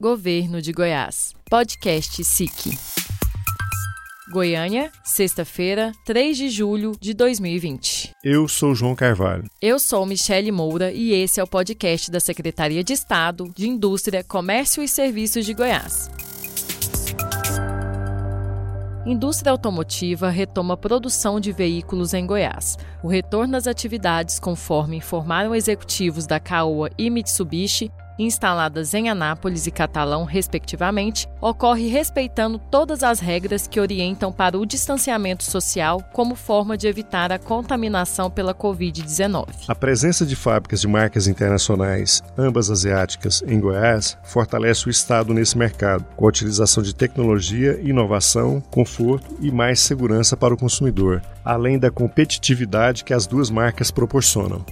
Governo de Goiás. Podcast SIC. Goiânia, sexta-feira, 3 de julho de 2020. Eu sou João Carvalho. Eu sou Michele Moura e esse é o podcast da Secretaria de Estado de Indústria, Comércio e Serviços de Goiás. Indústria automotiva retoma a produção de veículos em Goiás. O retorno às atividades, conforme informaram executivos da Caoa e Mitsubishi, instaladas em Anápolis e Catalão, respectivamente, ocorre respeitando todas as regras que orientam para o distanciamento social como forma de evitar a contaminação pela Covid-19. A presença de fábricas de marcas internacionais, ambas asiáticas, em Goiás, fortalece o Estado nesse mercado, com a utilização de tecnologia, inovação, conforto e mais segurança para o consumidor, além da competitividade que as duas marcas proporcionam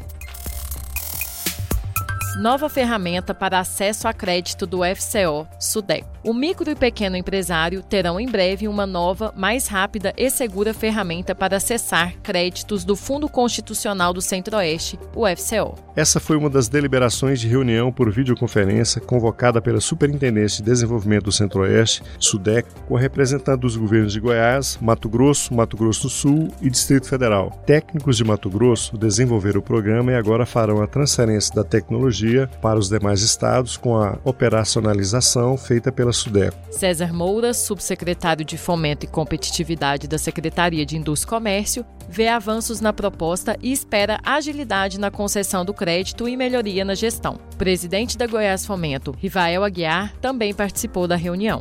nova ferramenta para acesso a crédito do FCO Sudeco. O micro e pequeno empresário terão em breve uma nova, mais rápida e segura ferramenta para acessar créditos do Fundo Constitucional do Centro-Oeste, o FCO. Essa foi uma das deliberações de reunião por videoconferência convocada pela Superintendência de Desenvolvimento do Centro-Oeste, SUDEC, com representantes dos governos de Goiás, Mato Grosso, Mato Grosso do Sul e Distrito Federal. Técnicos de Mato Grosso desenvolveram o programa e agora farão a transferência da tecnologia para os demais estados com a operacionalização feita pela SUDECO. César Moura, subsecretário de Fomento e Competitividade da Secretaria de Indústria e Comércio, vê avanços na proposta e espera agilidade na concessão do crédito e melhoria na gestão. Presidente da Goiás Fomento, Rivael Aguiar, também participou da reunião.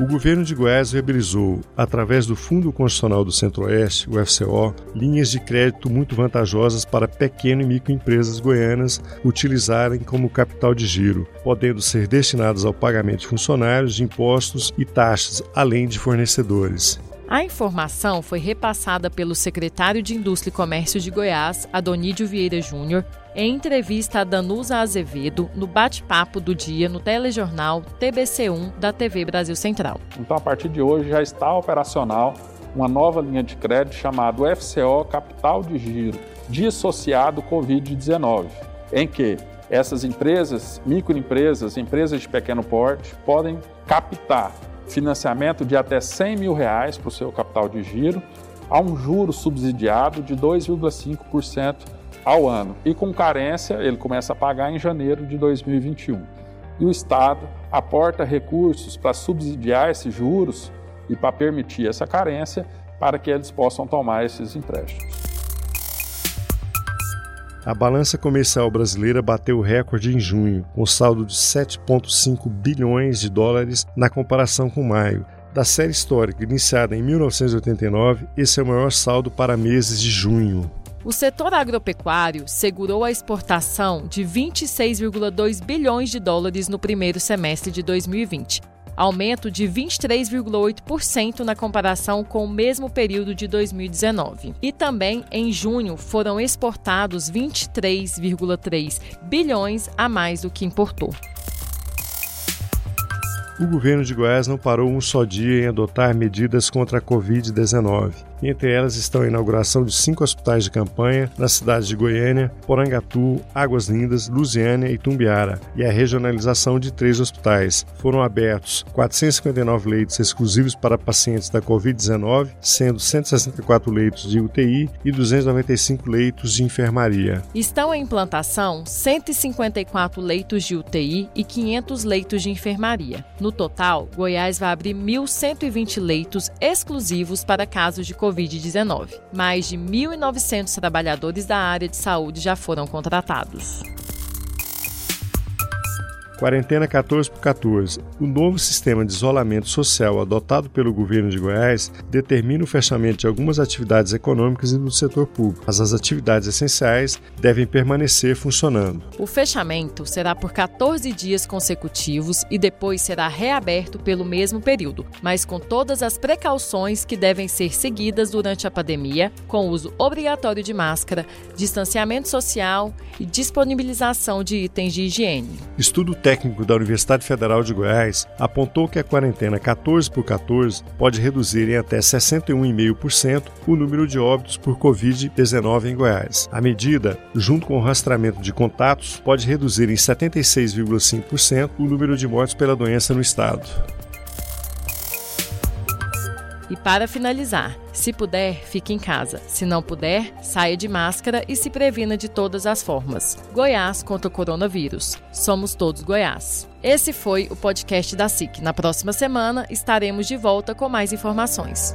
O governo de Goiás viabilizou, através do Fundo Constitucional do Centro-Oeste, o FCO, linhas de crédito muito vantajosas para pequeno e microempresas goianas utilizarem como capital de giro, podendo ser destinadas ao pagamento de funcionários, de impostos e taxas, além de fornecedores. A informação foi repassada pelo secretário de Indústria e Comércio de Goiás, Adonídio Vieira Júnior, em entrevista a Danusa Azevedo no bate-papo do dia no telejornal TBC1 da TV Brasil Central. Então, a partir de hoje já está operacional uma nova linha de crédito chamada FCO Capital de Giro, dissociado Covid-19, em que essas empresas, microempresas, empresas de pequeno porte, podem captar financiamento de até 100 mil reais para o seu capital de giro, a um juro subsidiado de 2,5% ao ano. E com carência, ele começa a pagar em janeiro de 2021. E o Estado aporta recursos para subsidiar esses juros e para permitir essa carência para que eles possam tomar esses empréstimos. A balança comercial brasileira bateu o recorde em junho, com saldo de 7,5 bilhões de dólares na comparação com maio. Da série histórica iniciada em 1989, esse é o maior saldo para meses de junho. O setor agropecuário segurou a exportação de 26,2 bilhões de dólares no primeiro semestre de 2020, aumento de 23,8% na comparação com o mesmo período de 2019. E também em junho foram exportados 23,3 bilhões a mais do que importou. O governo de Goiás não parou um só dia em adotar medidas contra a Covid-19. Entre elas estão a inauguração de cinco hospitais de campanha nas cidades de Goiânia, Porangatu, Águas Lindas, Lusiânia e Tumbiara, e a regionalização de três hospitais. Foram abertos 459 leitos exclusivos para pacientes da Covid-19, sendo 164 leitos de UTI e 295 leitos de enfermaria. Estão em implantação 154 leitos de UTI e 500 leitos de enfermaria. No total, Goiás vai abrir 1.120 leitos exclusivos para casos de Covid. Covid-19. Mais de 1.900 trabalhadores da área de saúde já foram contratados. Quarentena 14 por 14. O novo sistema de isolamento social adotado pelo governo de Goiás determina o fechamento de algumas atividades econômicas e do setor público, mas as atividades essenciais devem permanecer funcionando. O fechamento será por 14 dias consecutivos e depois será reaberto pelo mesmo período, mas com todas as precauções que devem ser seguidas durante a pandemia, com uso obrigatório de máscara, distanciamento social e disponibilização de itens de higiene. Estudo técnico técnico da Universidade Federal de Goiás apontou que a quarentena 14 por 14 pode reduzir em até 61,5% o número de óbitos por Covid-19 em Goiás. A medida, junto com o rastreamento de contatos, pode reduzir em 76,5% o número de mortes pela doença no estado. E para finalizar, se puder, fique em casa. Se não puder, saia de máscara e se previna de todas as formas. Goiás contra o coronavírus. Somos todos Goiás. Esse foi o podcast da SIC. Na próxima semana estaremos de volta com mais informações.